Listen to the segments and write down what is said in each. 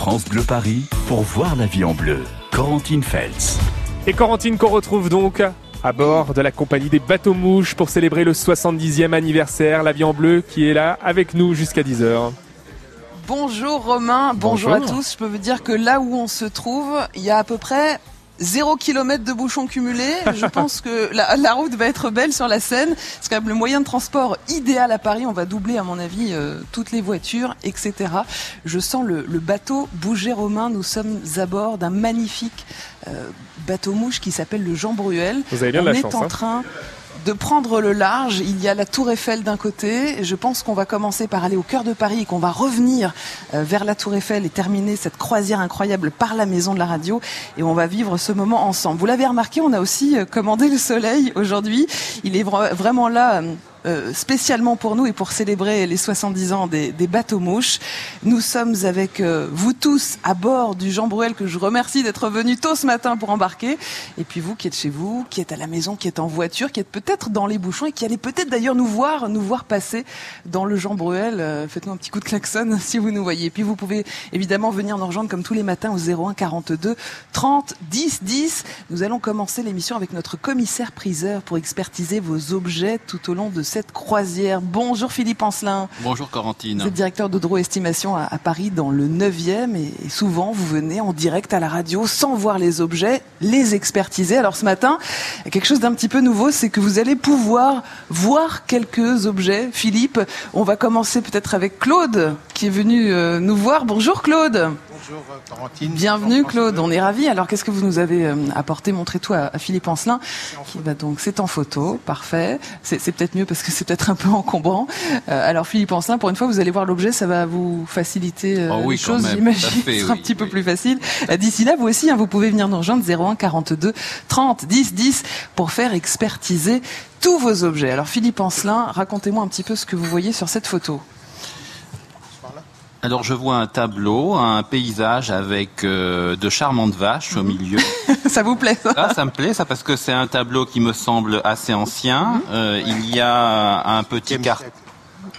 France Bleu Paris pour voir la vie en bleu. Corentine Feltz. Et Corentine qu'on retrouve donc à bord de la compagnie des bateaux mouches pour célébrer le 70e anniversaire. La vie en bleu qui est là avec nous jusqu'à 10h. Bonjour Romain, bonjour, à tous. Je peux vous dire que là où on se trouve, il y a à peu près 0 km de bouchons cumulés. Je pense que la, route va être belle sur la Seine. C'est quand même le moyen de transport idéal à Paris. On va doubler, à mon avis, euh, toutes les voitures, etc. Je sens le, bateau bouger Romain. Nous sommes à bord d'un magnifique euh, bateau mouche qui s'appelle le Jean Bruel. Vous avez bien On la est chance, en hein. De prendre le large. Il y a la Tour Eiffel d'un côté. Je pense qu'on va commencer par aller au cœur de Paris et qu'on va revenir euh, vers la Tour Eiffel et terminer cette croisière incroyable par la Maison de la Radio. Et on va vivre ce moment ensemble. Vous l'avez remarqué, on a aussi euh, commandé le soleil aujourd'hui. Il est vra- vraiment là. Euh, spécialement pour nous et pour célébrer les 70 ans des, des bateaux mouches. Nous sommes avec euh, vous tous à bord du Jean Bruel que je remercie d'être venu tôt ce matin pour embarquer. Et puis vous qui êtes chez vous, qui êtes à la maison, qui êtes en voiture, qui êtes peut-être dans les bouchons et qui allez peut-être d'ailleurs nous voir, nous voir passer dans le Jean Bruel. Euh, Faites-nous un petit coup de klaxon si vous nous voyez. Et puis vous pouvez évidemment venir nous rejoindre comme tous les matins au 01 42 30 10 10. Nous allons commencer l'émission avec notre commissaire priseur pour expertiser vos objets tout au long de cette croisière. Bonjour Philippe Ancelin. Bonjour Corentine. Vous êtes directeur d'Audro Estimation à, à Paris dans le 9e et, et souvent vous venez en direct à la radio sans voir les objets, les expertiser. Alors ce matin, quelque chose d'un petit peu nouveau, c'est que vous allez pouvoir voir quelques objets. Philippe, on va commencer peut-être avec Claude qui est venu euh, nous voir. Bonjour Claude. Bonjour Corentine. Bienvenue Claude, on est ravis. Alors qu'est-ce que vous nous avez euh, apporté Montrez tout à, Philippe Ancelin. Qui va donc, c'est en photo, parfait. C'est c'est peut-être mieux parce que c'est peut-être un peu encombrant. Euh, alors Philippe Ancelin, pour une fois, vous allez voir l'objet, ça va vous faciliter euh, Oh oui, les choses, même, j'imagine. tout à fait, Ce sera un oui, petit peu oui. plus facile. Euh, D'ici là, vous aussi, hein, vous pouvez venir nous rejoindre 01 42 30 10 10 pour faire expertiser tous vos objets. Alors Philippe Ancelin, racontez-moi un petit peu ce que vous voyez sur cette photo. Alors je vois un tableau, un paysage avec euh, de charmantes vaches Mhm. au milieu. ça vous plaît ça Ah, ça me plaît ça parce que c'est un tableau qui me semble assez ancien. Mhm. Euh, il y a un petit 18e cart. siècle.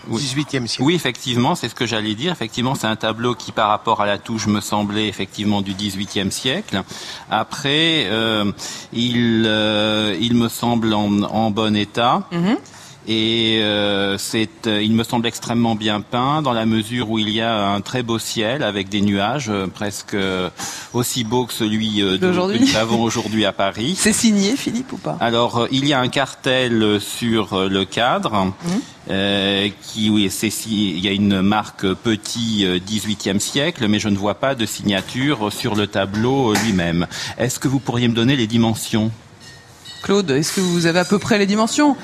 Oui. 18e siècle. Oui, effectivement, c'est ce que j'allais dire. Effectivement, c'est un tableau qui, par rapport à la touche, me semblait effectivement du XVIIIe siècle. Après, euh, il, euh, il me semble en, en bon état. Mhm. Et euh, c'est, euh, il me semble extrêmement bien peint dans la mesure où il y a un très beau ciel avec des nuages euh, presque euh, aussi beaux que celui que nous avons aujourd'hui à Paris. C'est signé Philippe ou pas? Alors, il y a un cartel sur le cadre. Euh, qui oui, c'est il y a une marque petit euh, 18e siècle, mais je ne vois pas de signature sur le tableau lui-même. Est-ce que vous pourriez me donner les dimensions? Claude, est-ce que vous avez à peu près les dimensions?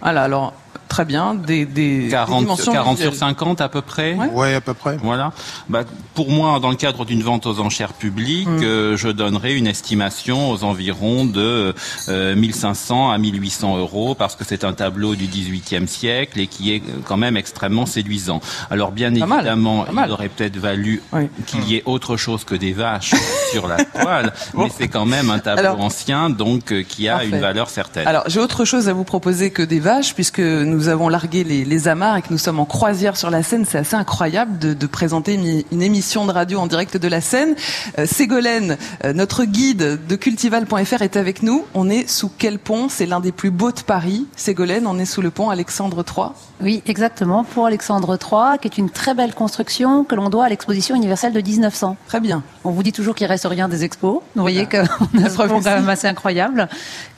Voilà, alors très bien, des, des, des 40, dimensions 40 sur visuelles. 50 à peu près Ouais. Ouais, à peu près. Voilà. Bah, pour moi, dans le cadre d'une vente aux enchères publiques, Mm. euh, je donnerais une estimation aux environs de euh, 1500 à 1800 euros parce que c'est un tableau du 18e siècle et qui est euh, quand même extrêmement séduisant. Alors bien Pas évidemment, mal. il aurait peut-être valu Oui. qu'il y ait autre chose que des vaches sur la toile, mais c'est quand même un tableau Alors- ancien donc euh, qui a Parfait. une valeur certaine. Alors j'ai autre chose à vous proposer que des vaches puisque nous avons largué les, les amarres et que nous sommes en croisière sur la Seine. C'est assez incroyable de, de présenter une, une émission de radio en direct de la Seine. Euh, Ségolène, euh, notre guide de cultival.fr est avec nous. On est sous quel pont? C'est l'un des plus beaux de Paris. Ségolène, on est sous le pont Alexandre III. Oui, exactement, pour Alexandre III, qui est une très belle construction que l'on doit à l'exposition universelle de 1900. Très bien. On vous dit toujours qu'il reste rien des expos. Vous voyez qu'on a ce pont quand même assez incroyable,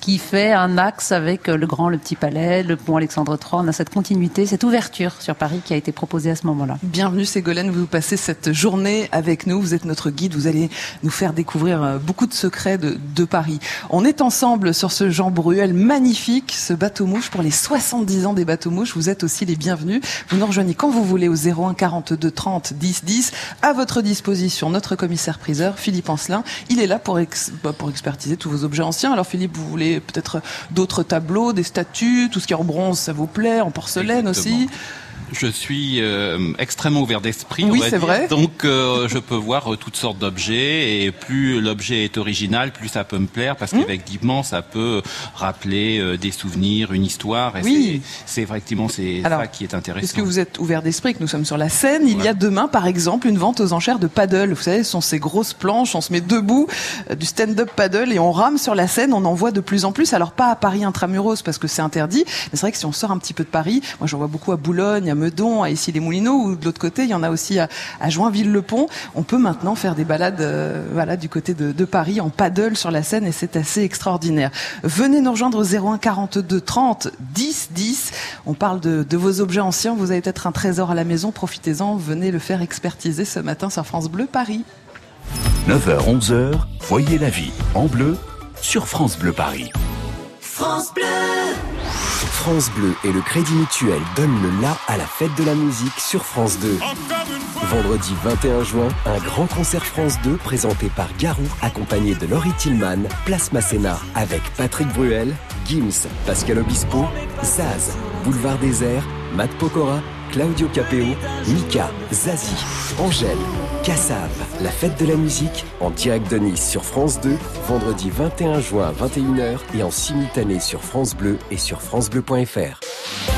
qui fait un axe avec le grand, le petit palais, le pont Alexandre III. On a cette continuité, cette ouverture sur Paris qui a été proposée à ce moment-là. Bienvenue Ségolène, vous passez cette journée avec nous, vous êtes notre guide, vous allez nous faire découvrir euh, beaucoup de secrets de, Paris. On est ensemble sur ce Jean Bruel magnifique, ce bateau mouche pour les 70 ans des bateaux mouches, vous êtes aussi les bienvenus. Vous nous rejoignez quand vous voulez au 01 42 30 10 10. À votre disposition, notre commissaire priseur, Philippe Ancelin, il est là pour, bah, pour expertiser tous vos objets anciens. Alors Philippe, vous voulez peut-être d'autres tableaux, des statues, tout ce qui est en bronze, ça vous en porcelaine aussi Je suis euh, extrêmement ouvert d'esprit. Oui, c'est vrai. Donc, euh, je peux voir euh, toutes sortes d'objets et plus l'objet est original, plus ça peut me plaire parce Mmh. qu'effectivement, ça peut rappeler des souvenirs, une histoire. Et Oui. c'est- effectivement c'est ça qui est intéressant. Puisque vous êtes ouvert d'esprit, que nous sommes sur la scène, il y a demain, par exemple, une vente aux enchères de paddle. Vous savez, ce sont ces grosses planches, on se met debout, du stand-up paddle et on rame sur la scène. On en voit de plus en plus. Alors pas à Paris intramuros parce que c'est interdit, mais c'est vrai que si on sort un petit peu de Paris, moi j'en vois beaucoup à Boulogne, à Meudon, à Issy-les-Moulineaux, ou de l'autre côté, il y en a aussi à, à Joinville-le-Pont. On peut maintenant faire des balades, euh, voilà, du côté de, de Paris en paddle sur la Seine et c'est assez extraordinaire. Venez nous rejoindre au 01 42 30 10 10. On parle de, de vos objets anciens. Vous avez peut-être un trésor à la maison. Profitez-en. Venez le faire expertiser ce matin sur France Bleu Paris. 9h, 11h, voyez la vie en bleu sur France Bleu Paris. France Bleu et le Crédit Mutuel donnent le la à la fête de la musique sur France 2. Vendredi 21 juin, un grand concert France 2 présenté par Garou, accompagné de Laurie Tillman, Place Masséna, avec Patrick Bruel, Gims, Pascal Obispo, Zaz, Boulevard Désert, Matt Pokora, Claudio Capeo, Mika, Zazie, Angèle, Cassav, la fête de la musique, en direct de Nice sur France 2, vendredi 21 juin à 21h et en simultané sur France Bleu et sur francebleu.fr.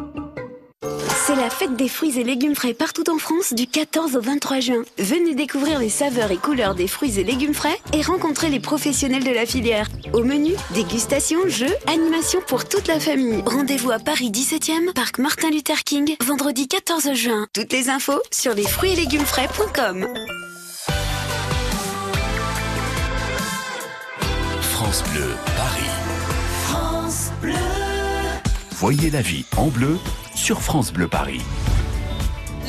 C'est la fête des fruits et légumes frais partout en France du 14 au 23 juin. Venez découvrir les saveurs et couleurs des fruits et légumes frais et rencontrer les professionnels de la filière. Au menu, dégustation, jeux, animation pour toute la famille. Rendez-vous à Paris 17e, parc Martin Luther King, vendredi 14 juin. Toutes les infos sur les fruits et légumes frais.com. France Bleu Paris. Voyez la vie en bleu sur France Bleu Paris.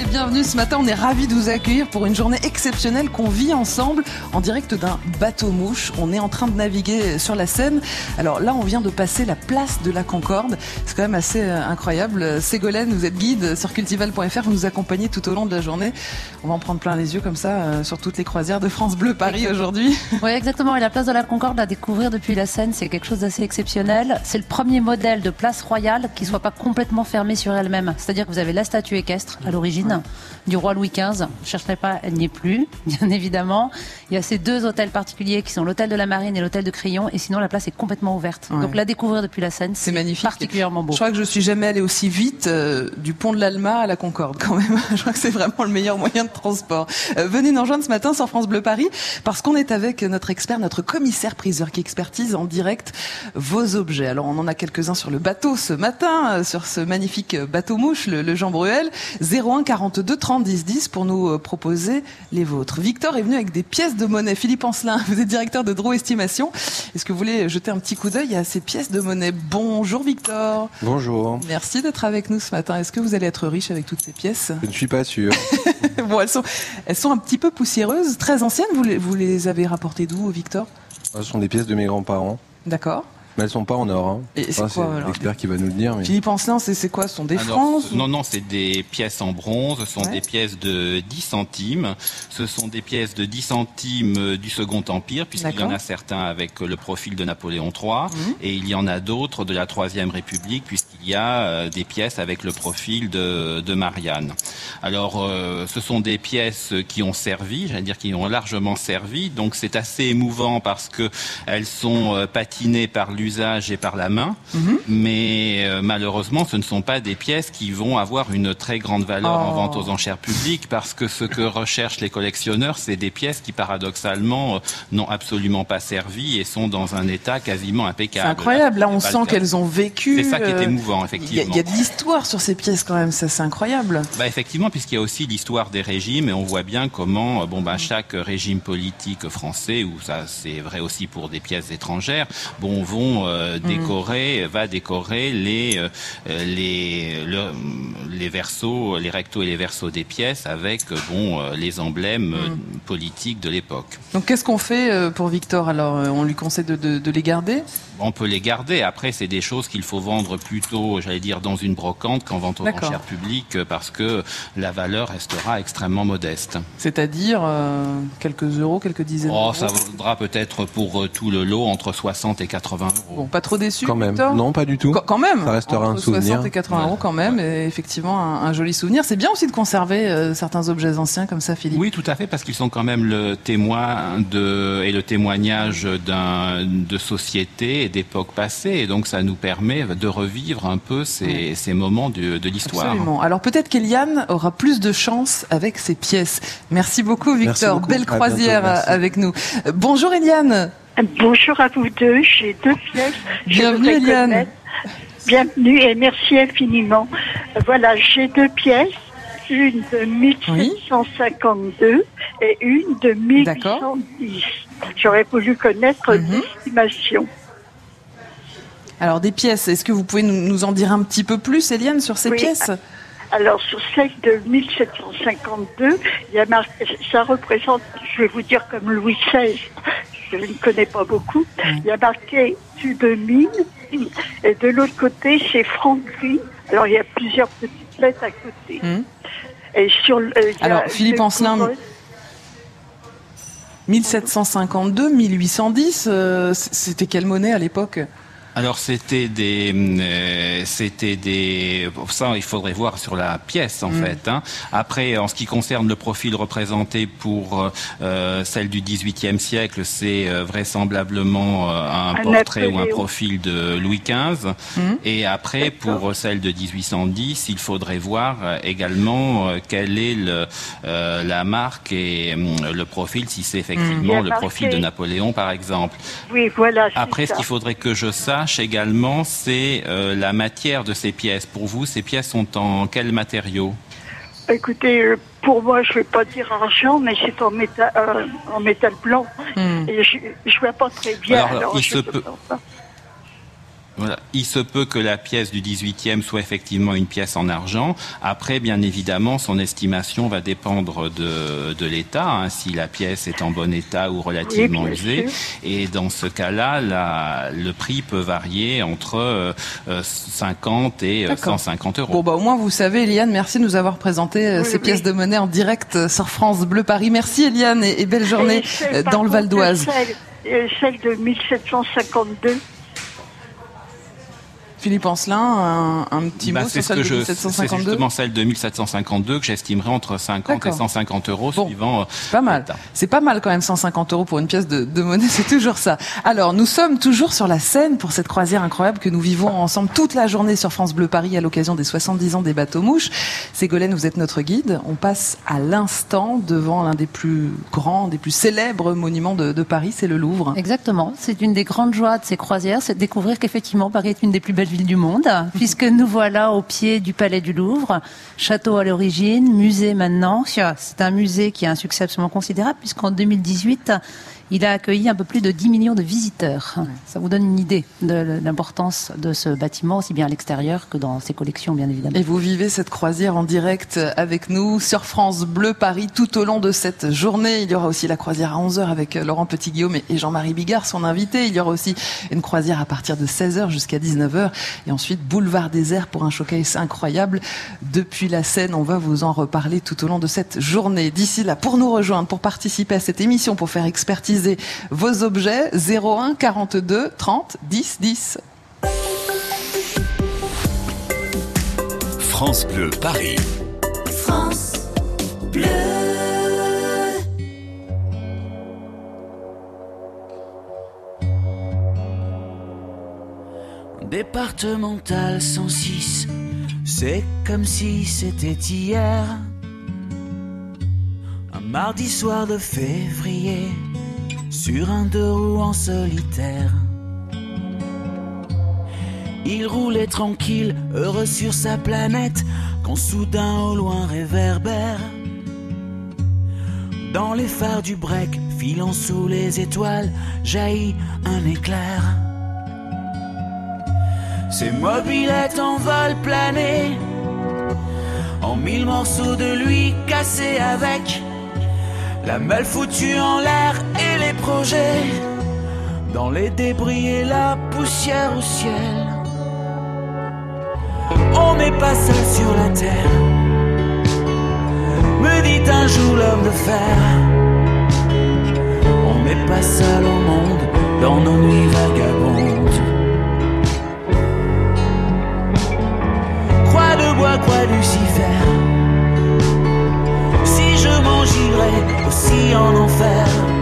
Et bienvenue ce matin, on est ravis de vous accueillir pour une journée exceptionnelle qu'on vit ensemble en direct d'un bateau-mouche. On est en train de naviguer sur la Seine. Alors là, on vient de passer la place de la Concorde. C'est quand même assez euh, incroyable. Ségolène, vous êtes guide sur cultival.fr, vous nous accompagnez tout au long de la journée. On va en prendre plein les yeux comme ça euh, sur toutes les croisières de France Bleu Paris aujourd'hui. Oui, exactement. Et la place de la Concorde à découvrir depuis la Seine, c'est quelque chose d'assez exceptionnel. C'est le premier modèle de place royale qui soit pas complètement fermée sur elle-même. C'est-à-dire que vous avez la statue équestre à l'origine du roi Louis XV. Je chercherai pas, elle n'y est plus, bien évidemment. Il y a ces deux hôtels particuliers qui sont l'hôtel de la Marine et l'hôtel de Crillon. Et sinon, la place est complètement ouverte. Ouais. Donc la découvrir depuis la Seine, C'est magnifique. particulièrement beau. Je crois que je suis jamais allée aussi vite euh, du pont de l'Alma à la Concorde quand même. je crois que c'est vraiment le meilleur moyen de transport. Euh, venez nous rejoindre ce matin sur France Bleu Paris parce qu'on est avec notre expert, notre commissaire priseur qui expertise en direct vos objets. Alors on en a quelques-uns sur le bateau ce matin, euh, sur ce magnifique bateau mouche, le, le Jean Bruel. 01 42 30 10 10 pour nous euh, proposer les vôtres. Victor est venu avec des pièces de monnaie. Philippe Ancelin, vous êtes directeur de Draw Estimation. Est-ce que vous voulez jeter un petit coup d'œil à ces pièces de monnaie? Bonjour Victor. Bonjour. Merci d'être avec nous ce matin. Est-ce que vous allez être riche avec toutes ces pièces? Je ne suis pas sûr. Bon, elles sont, elles sont un petit peu poussiéreuses, très anciennes. Vous les, vous les avez rapportées d'où, Victor? Ce sont des pièces de mes grands-parents. D'accord. Mais elles sont pas en or. Hein. Et c'est quoi, alors l'expert qui va nous le dire. Mais... Philippe Ancelin, c'est c'est quoi Ce sont des Alors, francs Non, non, c'est des pièces en bronze, ce sont Ouais. des pièces de 10 centimes. Ce sont des pièces de 10 centimes euh, du Second Empire, puisqu'il y en a certains avec euh, le profil de Napoléon III, Mhm. et il y en a d'autres de la Troisième République, puisqu'il y a euh, des pièces avec le profil de, de Marianne. Alors, euh, ce sont des pièces qui ont servi, j'allais dire qui ont largement servi, donc c'est assez émouvant parce que elles sont patinées par l'usage et par la main, Mhm. mais euh, malheureusement, ce ne sont pas des pièces qui vont avoir une très grande valeur en Oh. vente aux enchères publiques, parce que ce que recherchent les collectionneurs, c'est des pièces qui paradoxalement euh, n'ont absolument pas servi et sont dans un état quasiment C'est impeccable. incroyable. Là, on C'est sent qu'elles ont vécu. C'est ça qui est euh, émouvant, y, effectivement. il y a de l'histoire sur ces pièces quand même. Ça, c'est incroyable. Bah effectivement, puisqu'il y a aussi l'histoire des régimes et on voit bien comment, euh, bon bah chaque régime politique français, ou ça c'est vrai aussi pour des pièces étrangères, bon vont mhm. décorer, va décorer les les les versos, les rectos et les versos des pièces avec bon les emblèmes mhm. politiques de l'époque. Donc qu'est-ce qu'on fait pour Victor Alors on lui conseille de, de, de les garder? On peut les garder. Après c'est des choses qu'il faut vendre plutôt, j'allais dire, dans une brocante qu'en vente aux enchères publiques parce que la valeur restera extrêmement modeste. C'est-à-dire euh, quelques euros, quelques dizaines oh, d'euros? Ça vaudra peut-être pour euh, tout le lot entre 60 et 80 euros. Bon, pas trop déçu Quand même. Non, pas du tout. quand même Ça restera un souvenir. 60 et 80 euros quand même, et effectivement un, joli souvenir. C'est bien aussi de conserver euh, certains objets anciens comme ça, Philippe. Oui, tout à fait, parce qu'ils sont quand même le témoin de, et le témoignage d'un, de société et d'époques passées, et donc ça nous permet de revivre un peu ces, ces moments de, de l'histoire. Absolument. Alors peut-être qu'Eliane aura plus de chance avec ses pièces. Merci beaucoup, Victor. Belle croisière avec nous. Bonjour, Eliane. Bonjour à vous deux. J'ai deux pièces. Bienvenue, Eliane. Bienvenue et merci infiniment. Voilà, j'ai deux pièces. Une de 1752 et une de 1810. J'aurais voulu connaître mhm. l'estimation. Alors des pièces, est-ce que vous pouvez nous, en dire un petit peu plus, Eliane, sur ces pièces? Alors sur celle de 1752, il y a marqué, ça représente, je vais vous dire comme Louis XVI, je ne connais pas beaucoup, il y a marqué tube mine, et de l'autre côté c'est Franklin. Alors il y a plusieurs petites lettres à côté. Et sur, euh, Alors Philippe Ancelin, 1752, 1810, euh, c'était quelle monnaie à l'époque? Alors c'était des, euh, c'était des, ça il faudrait voir sur la pièce en mm. fait. Hein. Après, en ce qui concerne le profil représenté pour euh, celle du XVIIIe siècle, c'est euh, vraisemblablement un, portrait ou un profil de Louis XV. Mm. Et après, pour celle de 1810, il faudrait voir également quelle est le, la marque et le profil, si c'est effectivement le profil de Napoléon par exemple. Oui, voilà. Après, ce qu'il faudrait que je sache également, c'est euh, la matière de ces pièces. Pour vous, ces pièces sont en quel matériau? Écoutez, euh, pour moi, je ne vais pas dire argent, mais c'est en métal, euh, en métal blanc. Hmm. Et je ne vois pas très bien. Alors, il se peut. Il se peut que la pièce du 18e soit effectivement une pièce en argent. Après, bien évidemment, son estimation va dépendre de, de l'état, hein, si la pièce est en bon état ou relativement usée. Et dans ce cas-là, le prix peut varier entre 50 euh, et 150 euros. Bon, bah, au moins, vous savez, Eliane, merci de nous avoir présenté euh, ces pièces de monnaie en direct euh, sur France Bleu Paris. Merci, Eliane, et, belle journée dans le Val d'Oise. celle de 1752 Philippe Ancelin, un, petit bah, mot sur celle de 1752 C'est justement celle de 1752 que j'estimerais entre 50 et 150 euros suivant. Euh, pas mal. C'est pas mal quand même 150 euros pour une pièce de, de monnaie, c'est toujours ça. Alors nous sommes toujours sur la scène pour cette croisière incroyable que nous vivons ensemble toute la journée sur France Bleu Paris à l'occasion des 70 ans des bateaux mouches. Ségolène, vous êtes notre guide. On passe à l'instant devant l'un des plus grands, des plus célèbres monuments de, de Paris, c'est le Louvre. Exactement. C'est une des grandes joies de ces croisières, c'est de découvrir qu'effectivement Paris est une des plus belles ville du monde, puisque nous voilà au pied du Palais du Louvre, château à l'origine, musée maintenant. C'est un musée qui a un succès absolument considérable, puisqu'en 2018, il a accueilli un peu plus de 10 millions de visiteurs. Ça vous donne une idée de l'importance de ce bâtiment, aussi bien à l'extérieur que dans ses collections, bien évidemment. Et vous vivez cette croisière en direct avec nous sur France Bleu Paris tout au long de cette journée. Il y aura aussi la croisière à 11h avec Laurent Petit-Guillaume et Jean-Marie Bigard, son invité. Il y aura aussi une croisière à partir de 16h jusqu'à 19h. Et ensuite, Boulevard désert pour un showcase incroyable. Depuis la scène, on va vous en reparler tout au long de cette journée. D'ici là, pour nous rejoindre, pour participer à cette émission, pour faire expertise vos objets 01 42 30 10 10. France Bleu Paris. France Bleu. Départemental 106, c'est comme si c'était hier. Un mardi soir de février sur un deux roues en solitaire. Il roulait tranquille, heureux sur sa planète, quand soudain au loin réverbère. Dans les phares du break, filant sous les étoiles, jaillit un éclair. Ces mobilettes en vol plané, en mille morceaux de lui cassés avec la malle foutue en l'air dans les débris et la poussière au ciel. On n'est pas seul sur la terre, me dit un jour l'homme de fer. On n'est pas seul au monde dans nos nuits vagabondes. Croix de bois, croix Lucifer. Si je m'en aussi en enfer.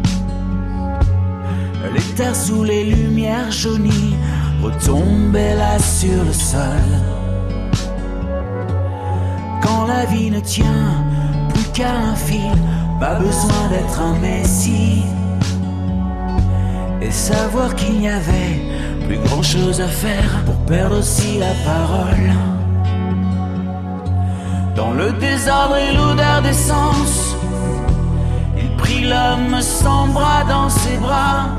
les terres sous les lumières jaunies retombaient là sur le sol. Quand la vie ne tient plus qu'à un fil, pas besoin d'être un messie. Et savoir qu'il n'y avait plus grand chose à faire pour perdre aussi la parole. Dans le désordre et l'odeur d'essence, prit l'homme sans bras dans ses bras,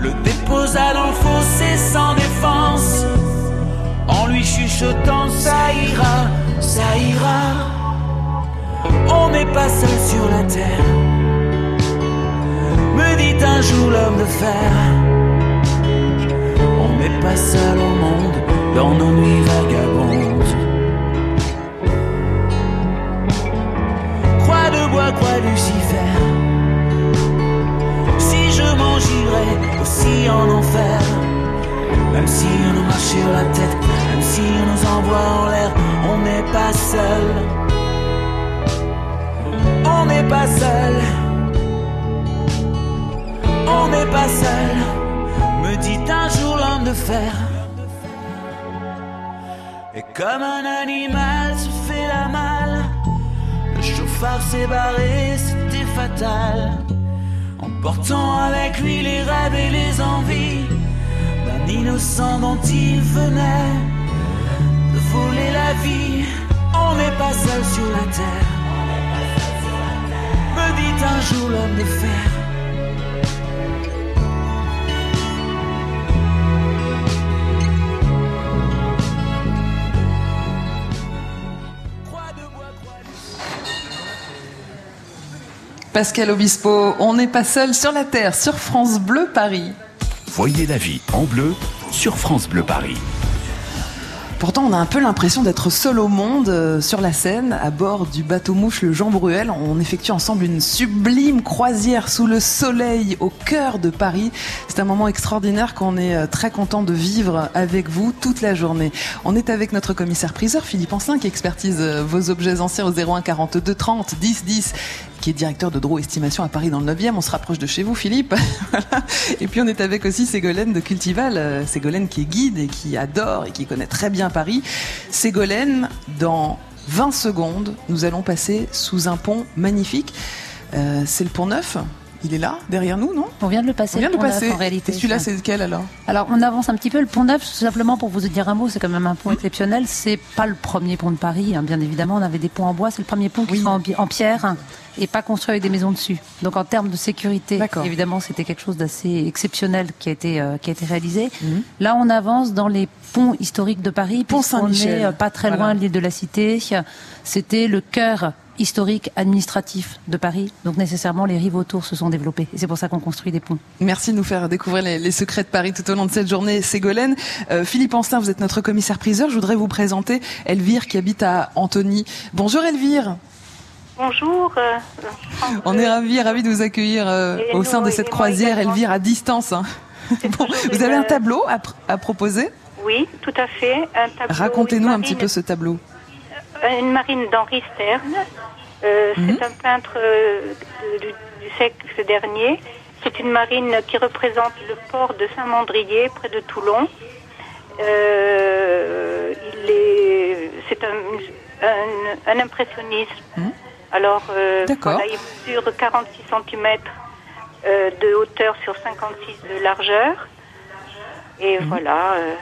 le déposa dans le fossé sans défense, en lui chuchotant ça ira, ça ira. On n'est pas seul sur la terre, me dit un jour l'homme de fer. On n'est pas seul au monde dans nos nuits vagabondes. Croix de bois, croix Lucifer j'irai aussi en enfer. Même si on nous marche sur la tête, même si on nous envoie en l'air, on n'est pas seul. On n'est pas seul. On n'est pas seul, me dit un jour l'homme de fer. Et comme un animal se fait la malle, le chauffard s'est barré, c'était fatal portant avec lui les rêves et les envies d'un innocent dont il venait de voler la vie. On n'est pas seul sur la terre, me dit un jour l'homme de fer. Pascal Obispo, on n'est pas seul sur la Terre, sur France Bleu Paris. Voyez la vie en bleu sur France Bleu Paris. Pourtant, on a un peu l'impression d'être seul au monde euh, sur la Seine, à bord du bateau mouche le Jean Bruel. On effectue ensemble une sublime croisière sous le soleil au cœur de Paris. C'est un moment extraordinaire qu'on est euh, très content de vivre avec vous toute la journée. On est avec notre commissaire priseur Philippe Ancelin qui expertise euh, vos objets anciens au 01 42 30 10 10 qui est directeur de Draw Estimation à Paris dans le 9e. On se rapproche de chez vous, Philippe. Et puis on est avec aussi Ségolène de Cultival, euh, Ségolène qui est guide et qui adore et qui connaît très bien Paris. Ségolène, dans 20 secondes, nous allons passer sous un pont magnifique. Euh, c'est le pont neuf il est là, derrière nous, non? On vient de le passer. On vient de le passer. en réalité. Et celui-là, c'est lequel alors? Alors, on avance un petit peu. Le pont Neuf, tout simplement pour vous dire un mot, c'est quand même un pont exceptionnel. C'est pas le premier pont de Paris, hein. bien évidemment. On avait des ponts en bois. C'est le premier pont qui oui. en, pierre et pas construit avec des maisons dessus. Donc, en termes de sécurité, évidemment, c'était quelque chose d'assez exceptionnel qui a été euh, qui a été réalisé. Mhm. Là, on avance dans les ponts historiques de Paris. Pont Saint-Michel. Euh, pas très loin de l'île de la Cité. C'était le cœur historique, administratif de Paris. Donc nécessairement, les rives autour se sont développées. Et c'est pour ça qu'on construit des ponts. Merci de nous faire découvrir les, secrets de Paris tout au long de cette journée, Ségolène. Euh, Philippe Ancelin, vous êtes notre commissaire priseur. Je voudrais vous présenter Elvire qui habite à Antony. Bonjour Elvire. Bonjour. Euh, On est ravis, ravis de vous accueillir euh, au sein de cette croisière, Elvire, à distance. Hein. vous avez un tableau à, proposer? Oui, tout à fait. Racontez-nous un petit peu ce tableau. Euh, une marine d'Henri Stern. Euh, c'est mhm. un peintre du, siècle dernier. C'est une marine qui représente le port de Saint-Mandrier, près de Toulon. il est, c'est un, un, impressionnisme. Hmm. Alors, euh, voilà, il mesure 46 cm euh, de hauteur sur 56 de largeur. Et hmm. voilà, euh,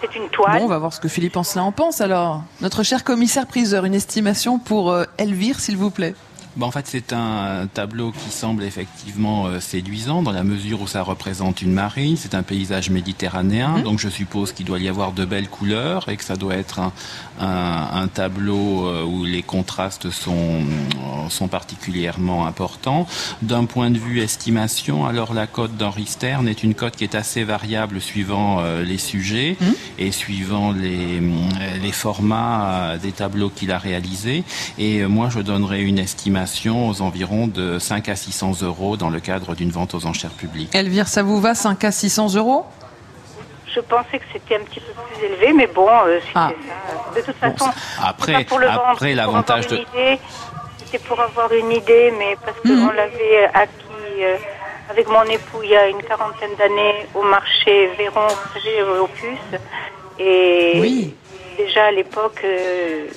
c'est une toile. Bon, on va voir ce que Philippe Ancelin en pense alors. Notre cher commissaire priseur, une estimation pour Elvire, s'il vous plaît. Bah, en fait, c'est un tableau qui semble effectivement euh, séduisant dans la mesure où ça représente une marine. C'est un paysage méditerranéen, mhm. donc je suppose qu'il doit y avoir de belles couleurs et que ça doit être un, un, un tableau euh, où les contrastes sont, euh, sont particulièrement importants. D'un point de vue estimation, alors la cote d'Henri Stern est une cote qui est assez variable suivant les sujets mhm. et suivant les, les formats des tableaux qu'il a réalisés. Et moi, je donnerais une estimation aux environs de 5 à 600 euros dans le cadre d'une vente aux enchères publiques. Elvire, ça vous va 5 à 600 euros? Je pensais que c'était un petit peu plus élevé, mais bon, euh, ah. De toute façon, après, pour le après l'avantage de. C'était pour avoir une idée, mais parce qu'on mhm. l'avait acquis euh, avec mon époux il y a une quarantaine d'années au marché Véron, au Puce. Et oui. déjà à l'époque, euh,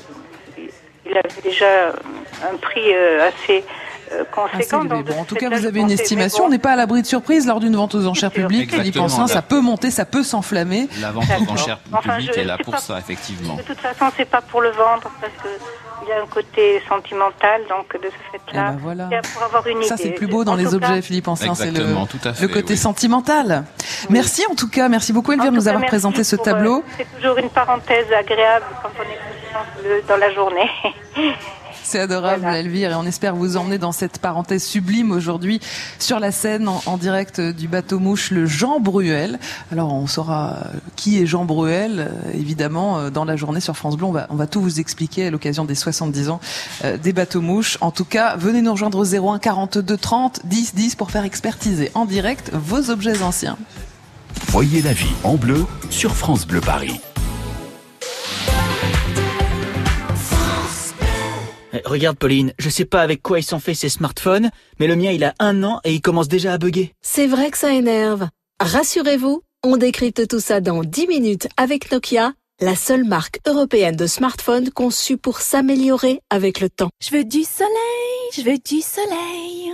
il avait déjà un prix euh, assez euh, conséquent. en tout cas, vous avez une estimation. On n'est pas à l'abri de surprise lors d'une vente aux enchères publiques. Ça peut monter, ça peut s'enflammer. La vente aux enchères publiques est là pour ça, effectivement. De toute façon, c'est pas pour le vendre parce que il y a un côté sentimental, donc de ce fait-là, eh ben pour avoir une ça, c'est plus beau dans les objets, Philippe Ancin, c'est le, le, côté sentimental. Merci en tout cas, merci beaucoup Elvire de nous avoir présenté ce tableau. Euh, c'est toujours une parenthèse agréable quand on est dans la journée. C'est adorable, Elvire, et on espère vous emmener dans cette parenthèse sublime aujourd'hui sur la scène en, direct du bateau mouche, le Jean Bruel. Alors, on saura qui est Jean Bruel, euh, évidemment, euh, dans la journée sur France Bleu. On va, on va tout vous expliquer à l'occasion des 70 ans euh, des bateaux mouches. En tout cas, venez nous rejoindre au 01 42 30 10 10 pour faire expertiser en direct vos objets anciens. Voyez la vie en bleu sur France Bleu Paris. Eh, regarde Pauline, je sais pas avec quoi ils sont faits ces smartphones, mais le mien il a un an et il commence déjà à bugger. C'est vrai que ça énerve. Rassurez-vous, on décrypte tout ça dans 10 minutes avec Nokia, la seule marque européenne de smartphones conçue pour s'améliorer avec le temps. Je veux du soleil, je veux du soleil.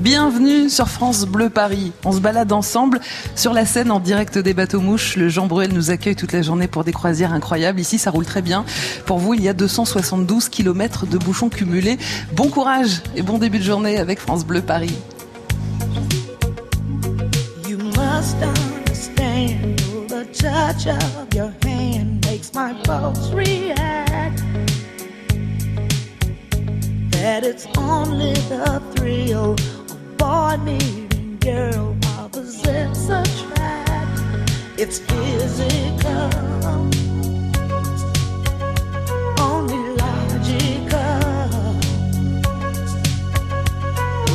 Bienvenue sur France Bleu Paris. On se balade ensemble sur la scène en direct des bateaux mouches. Le Jean Bruel nous accueille toute la journée pour des croisières incroyables. Ici, ça roule très bien. Pour vous, il y a 272 km de bouchons cumulés. Bon courage et bon début de journée avec France Bleu Paris. Boy meeting girl, opposites attract. It's physical, only logical.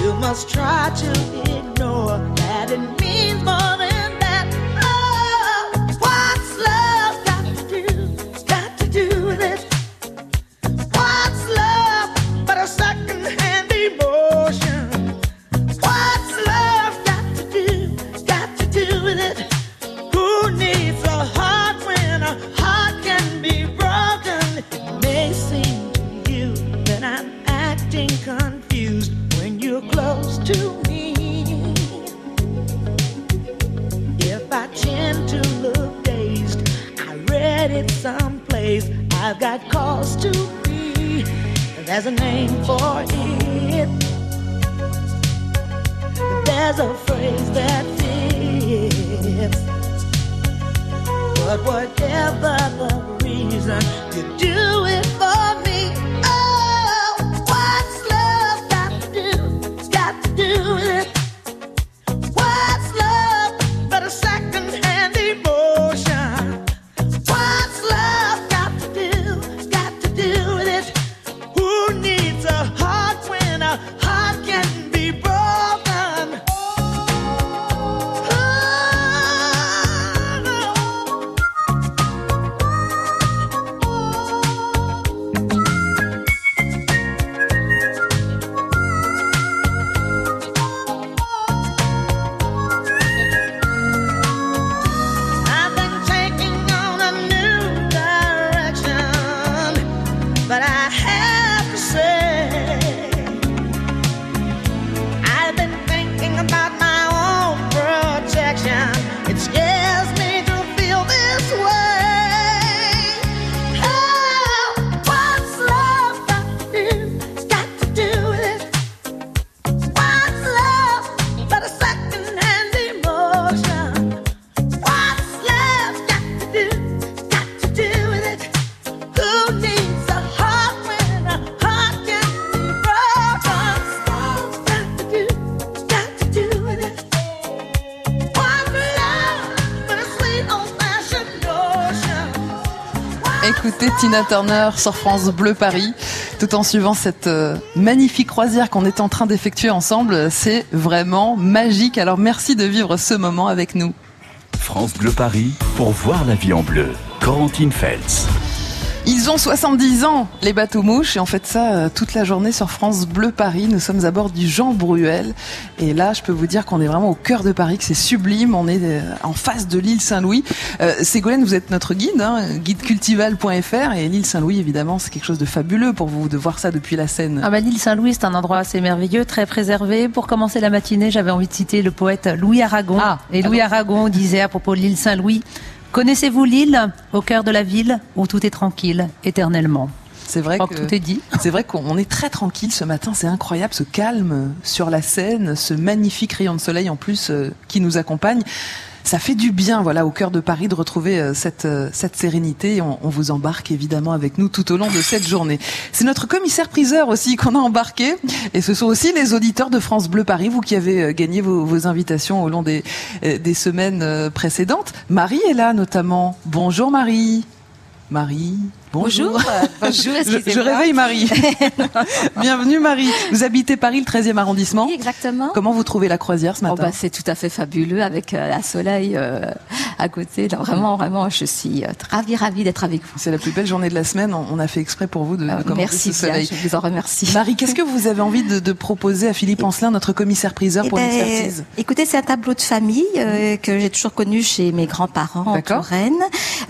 You must try to ignore that it means more than. Sur France Bleu Paris, tout en suivant cette euh, magnifique croisière qu'on est en train d'effectuer ensemble. C'est vraiment magique. Alors merci de vivre ce moment avec nous. France Bleu Paris pour voir la vie en bleu. Corentine Feltz. Ils ont 70 ans, les bateaux mouches, et on fait ça euh, toute la journée sur France Bleu Paris. Nous sommes à bord du Jean Bruel. Et là, je peux vous dire qu'on est vraiment au cœur de Paris, que c'est sublime. On est euh, en face de l'île Saint-Louis. Euh, Ségolène, vous êtes notre guide, hein, guide cultival.fr. Et l'île Saint-Louis, évidemment, c'est quelque chose de fabuleux pour vous de voir ça depuis la Seine. Ah bah, l'île Saint-Louis, c'est un endroit assez merveilleux, très préservé. Pour commencer la matinée, j'avais envie de citer le poète Louis Aragon. Ah, et Louis Aragon disait à propos de l'île Saint-Louis, Connaissez-vous l'île, au cœur de la ville, où tout est tranquille, éternellement? C'est vrai que, tout est dit. C'est vrai qu'on est très tranquille ce matin, c'est incroyable ce calme sur la Seine, ce magnifique rayon de soleil en plus euh, qui nous accompagne ça fait du bien, voilà, au cœur de Paris, de retrouver euh, cette, euh, cette sérénité. On, vous embarque évidemment avec nous tout au long de cette journée. C'est notre commissaire priseur aussi qu'on a embarqué, et ce sont aussi les auditeurs de France Bleu Paris, vous qui avez euh, gagné vos, vos invitations au long des, des semaines précédentes. Marie est là notamment. Bonjour Marie. Marie. Bonjour. Bonjour, je, je, réveille Marie. Bienvenue Marie. Vous habitez Paris, le 13e arrondissement. Oui, exactement. Comment vous trouvez la croisière ce matin oh bah, C'est tout à fait fabuleux avec euh, la soleil euh, à côté. vraiment, vraiment, je suis euh, ravie, ravie d'être avec vous. C'est la plus belle journée de la semaine. On a fait exprès pour vous de, de commencer Merci ce soleil. Bien, je vous en remercie. Marie, qu'est-ce que vous avez envie de, de proposer à Philippe Ancelin, notre commissaire-priseur, pour eh ben, l'expertise Écoutez, c'est un tableau de famille euh, que j'ai toujours connu chez mes grands-parents en Touraine.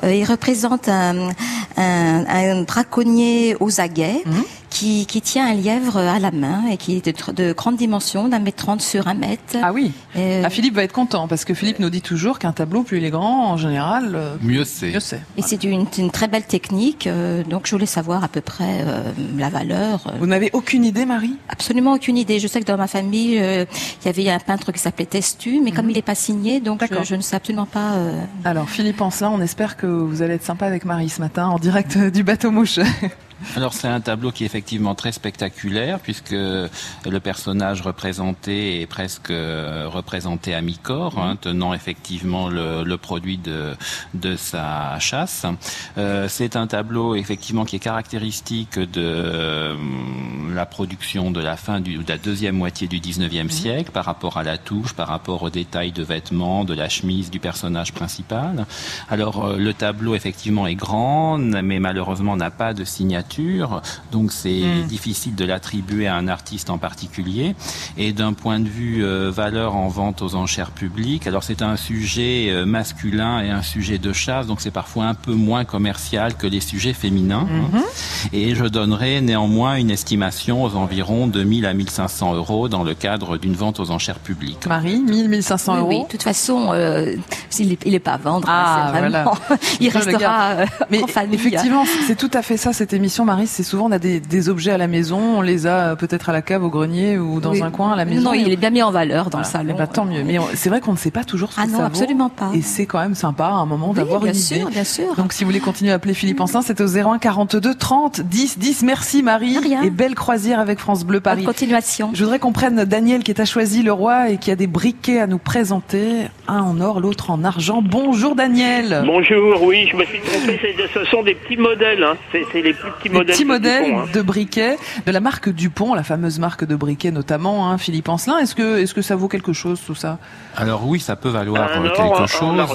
Il représente un, un, un braconnier aux aguets. Mmh. Qui, qui, tient un lièvre à la main et qui est de, de grande dimension, d'un mètre trente sur un mètre. Ah oui. Euh... Ah, Philippe va être content parce que Philippe nous dit toujours qu'un tableau plus il est grand, en général, euh, mieux c'est. Mieux c'est. Et c'est une, une, très belle technique. Euh, donc je voulais savoir à peu près euh, la valeur. Vous n'avez aucune idée, Marie? Absolument aucune idée. Je sais que dans ma famille, euh, il y avait un peintre qui s'appelait Testu, mais mmh. comme il n'est pas signé, donc je, je, ne sais absolument pas. euh, Alors Philippe Ancelin, on espère que vous allez être sympa avec Marie ce matin en direct du bateau mouche. Alors c'est un tableau qui est effectivement très spectaculaire puisque le personnage représenté est presque représenté à mi-corps, hein, tenant effectivement le, le, produit de, de sa chasse. Euh, c'est un tableau effectivement qui est caractéristique de euh, la production de la fin du, de la deuxième moitié du 19e siècle par rapport à la touche, par rapport aux détails de vêtements, de la chemise du personnage principal. Alors euh, le tableau effectivement est grand, mais malheureusement n'a pas de signature, donc c'est mmh. difficile de l'attribuer à un artiste en particulier. Et d'un point de vue euh, valeur en vente aux enchères publiques, alors c'est un sujet euh, masculin et un sujet de chasse, donc c'est parfois un peu moins commercial que les sujets féminins. Mmh. Et je donnerai néanmoins une estimation aux environs de 1000 à 1500 euros dans le cadre d'une vente aux enchères publiques. Marie, 1000, 1500 oui, euros. Oui, de toute façon, euh, il n'est est pas à vendre. Ah, c'est vraiment, voilà. il restera Mais en famille. effectivement, c'est tout à fait ça cette émission, Marie. C'est souvent on a des, des, objets à la maison, on les a euh, peut-être à la cave, au grenier ou dans oui. un coin à la maison. Non, il est bien mis en valeur dans voilà. le salon. Eh ben, tant mieux. Mais c'est vrai qu'on ne sait pas toujours ce ah que non, ça absolument vaut. pas. Et c'est quand même sympa à un moment oui, d'avoir bien une sûr, idée. Bien sûr. Donc si vous voulez continuer à appeler Philippe Ancelin, c'est au 01 42 30 10 10. Merci Marie. Rien. Et belle croisière avec France Bleu Paris. Bonne continuation. Je voudrais qu'on prenne Daniel qui est à Choisy-le-Roi et qui a des briquets à nous présenter, un en or, l'autre en argent. Bonjour Daniel. Bonjour, oui, je me suis trompé, ce sont des petits modèles, hein. c'est les plus petits des modèles. Petits de modèles Dupont, hein. de briquets de la marque Dupont, la fameuse marque de briquets notamment, hein, Philippe Ancelin. Est-ce que, est-ce que ça vaut quelque chose tout ça? Alors oui, ça peut valoir euh, quelque chose.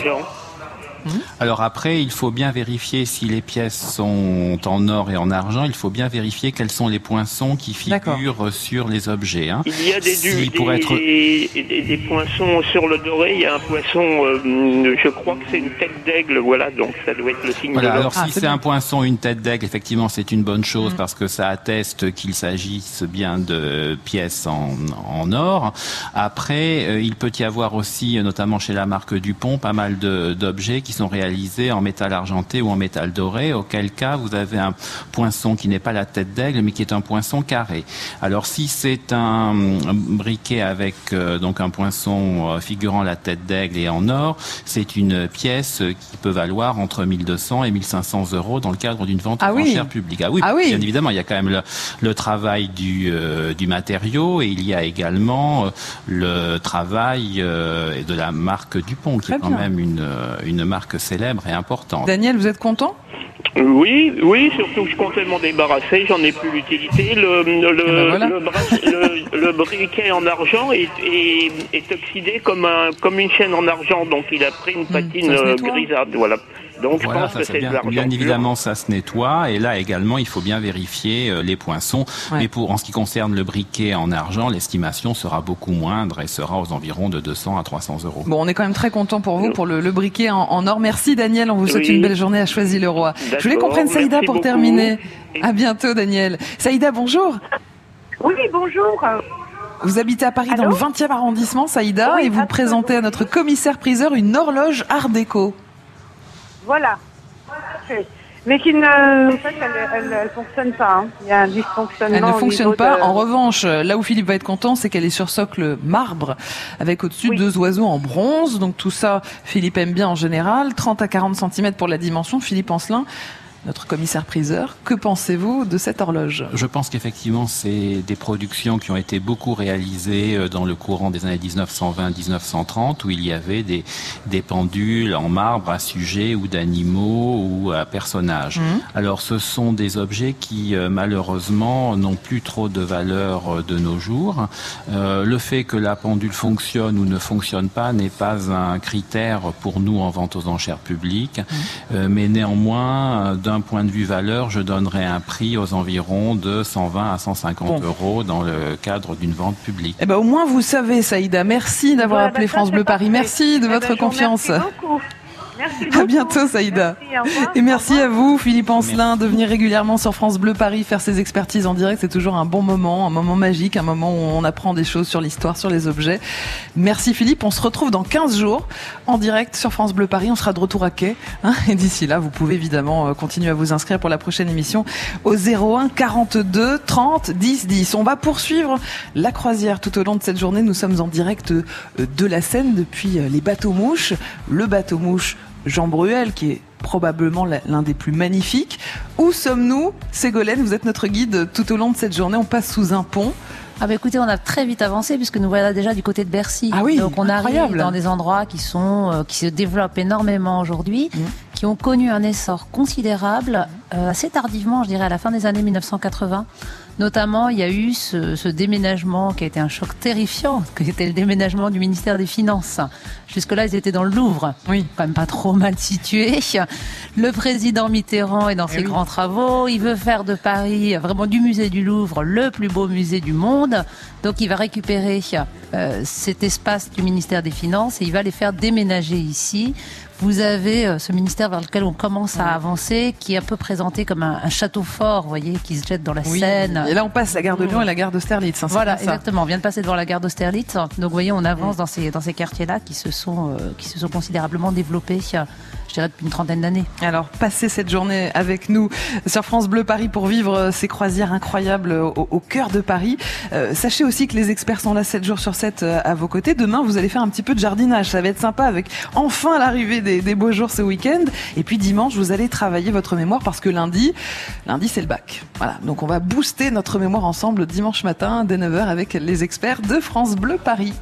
Argent. Alors après, il faut bien vérifier si les pièces sont en or et en argent. Il faut bien vérifier quels sont les poinçons qui figurent sur les objets. Hein. Il y a des, Si, des, pour être- des, des- des poinçons sur le doré, il y a un poisson, euh, je crois que c'est une tête d'aigle, voilà, donc ça doit être le signe Voilà, de l'or. alors si c'est un poinçon, une tête d'aigle, effectivement, c'est une bonne chose parce que ça atteste qu'il s'agisse bien de pièces en, en or. Après, euh, il peut y avoir aussi, notamment chez la marque Dupont, pas mal d'objets qui sont réalisés en métal argenté ou en métal doré, auquel cas vous avez un poinçon qui n'est pas la tête d'aigle, mais qui est un poinçon carré. Alors si c'est un, briquet avec euh, donc un poinçon euh, figurant la tête d'aigle et en or, c'est une pièce qui peut valoir entre 1200 et 1500 euros dans le cadre d'une vente Ah aux oui. publiques. Ah oui, Ah oui. bien évidemment, il y a quand même le, le travail du, euh, du matériau et il y a également euh, le travail de la marque Dupont, qui Très est quand bien. même une, une marque marque célèbre et importante. Daniel, vous êtes content? Oui, oui, surtout que je comptais m'en débarrasser, j'en ai plus l'utilité. Le, le, ah ben le, briquet en argent est, est, est, oxydé comme, un, comme une chaîne en argent, donc il a pris une hmm, patine euh, grisâtre. Voilà. Donc voilà, je pense que c'est bien, bien évidemment ça se nettoie et là également il faut bien vérifier euh, les poinçons. Mais pour en ce qui concerne le briquet en argent, l'estimation sera beaucoup moindre et sera aux environs de 200 à 300 euros. Bon, on est quand même très content pour vous pour le, le briquet en, or. Merci Daniel, on vous souhaite une belle journée à Choisir le Roi. Je voulais qu'on prenne Saïda pour terminer. À bientôt Daniel. Saïda, bonjour. Oui, bonjour. Vous habitez à Paris dans le 20e arrondissement, Saïda, et vous présentez à notre commissaire priseur une horloge Art déco. Voilà. Mais qui ne, en fait, elle, fonctionne pas. Hein. Il y a un dysfonctionnement. Elle ne fonctionne pas. En revanche, là où Philippe va être content, c'est qu'elle est sur socle marbre, avec au-dessus deux oiseaux en bronze. Donc tout ça, Philippe aime bien en général. 30 à 40 cm pour la dimension. Philippe Ancelin, notre commissaire priseur. Que pensez-vous de cette horloge? Je pense qu'effectivement, c'est des productions qui ont été beaucoup réalisées euh, dans le courant des années 1920-1930, où il y avait des, des pendules en marbre à sujets ou d'animaux ou à personnages. Mmh. Alors, ce sont des objets qui, euh, malheureusement, n'ont plus trop de valeur euh, de nos jours. Euh, le fait que la pendule fonctionne ou ne fonctionne pas n'est pas un critère pour nous en vente aux enchères publiques, mmh. euh, mais néanmoins, d'un point de vue valeur, je donnerais un prix aux environs de 120 à 150 euros dans le cadre d'une vente publique. Eh ben, au moins, vous savez, Saïda. Merci d'avoir appelé France Bleu Paris. Merci de eh votre ben, confiance. Merci beaucoup. Merci à bientôt, Saïda. et merci à vous, Philippe Ancelin, de venir régulièrement sur France Bleu Paris faire ses expertises en direct. C'est toujours un bon moment, un moment magique, un moment où on apprend des choses sur l'histoire, sur les objets. Merci, Philippe. On se retrouve dans 15 jours en direct sur France Bleu Paris. On sera de retour à quai. Hein. et d'ici là, vous pouvez évidemment euh, continuer à vous inscrire pour la prochaine émission au 01 42 30 10 10. On va poursuivre la croisière tout au long de cette journée. Nous sommes en direct euh, de la Seine depuis euh, les bateaux mouches. Le bateau mouche Jean Bruel, qui est probablement l'un des plus magnifiques. Où sommes-nous Ségolène, vous êtes notre guide tout au long de cette journée. On passe sous un pont. Ah bah écoutez, on a très vite avancé puisque nous voilà déjà du côté de Bercy. Ah oui, Donc on arrive dans des endroits qui sont euh, qui se développent énormément aujourd'hui, mmh. qui ont connu un essor considérable euh, assez tardivement, je dirais à la fin des années 1980. Notamment, il y a eu ce, ce, déménagement qui a été un choc terrifiant, qui était le déménagement du ministère des Finances. Jusque-là, ils étaient dans le Louvre. Oui. Quand même pas trop mal situé. Le président Mitterrand est dans eh ses grands travaux. Il veut faire de Paris, vraiment du musée du Louvre, le plus beau musée du monde. Donc, il va récupérer euh, cet espace du ministère des Finances et il va les faire déménager ici vous avez euh, ce ministère vers lequel on commence à avancer, qui est un peu présenté comme un, château fort, vous voyez, qui se jette dans la Seine. Et là, on passe la gare de Lyon et la gare d'Austerlitz. Hein, voilà, exactement. On vient de passer devant la gare d'Austerlitz. Donc, vous voyez, on avance dans ces, dans ces quartiers-là qui se sont, euh, qui se sont considérablement développés je dirais depuis une trentaine d'années. Alors, passez cette journée avec nous sur France Bleu Paris pour vivre euh, ces croisières incroyables au, cœur de Paris. Euh, sachez aussi que les experts sont là 7 jours sur 7 euh, à vos côtés. Demain, vous allez faire un petit peu de jardinage. Ça va être sympa avec enfin l'arrivée des, beaux jours ce week-end. Et puis dimanche, vous allez travailler votre mémoire parce que lundi, lundi c'est le bac. Voilà. Donc on va booster notre mémoire ensemble dimanche matin dès 9h avec les experts de France Bleu Paris.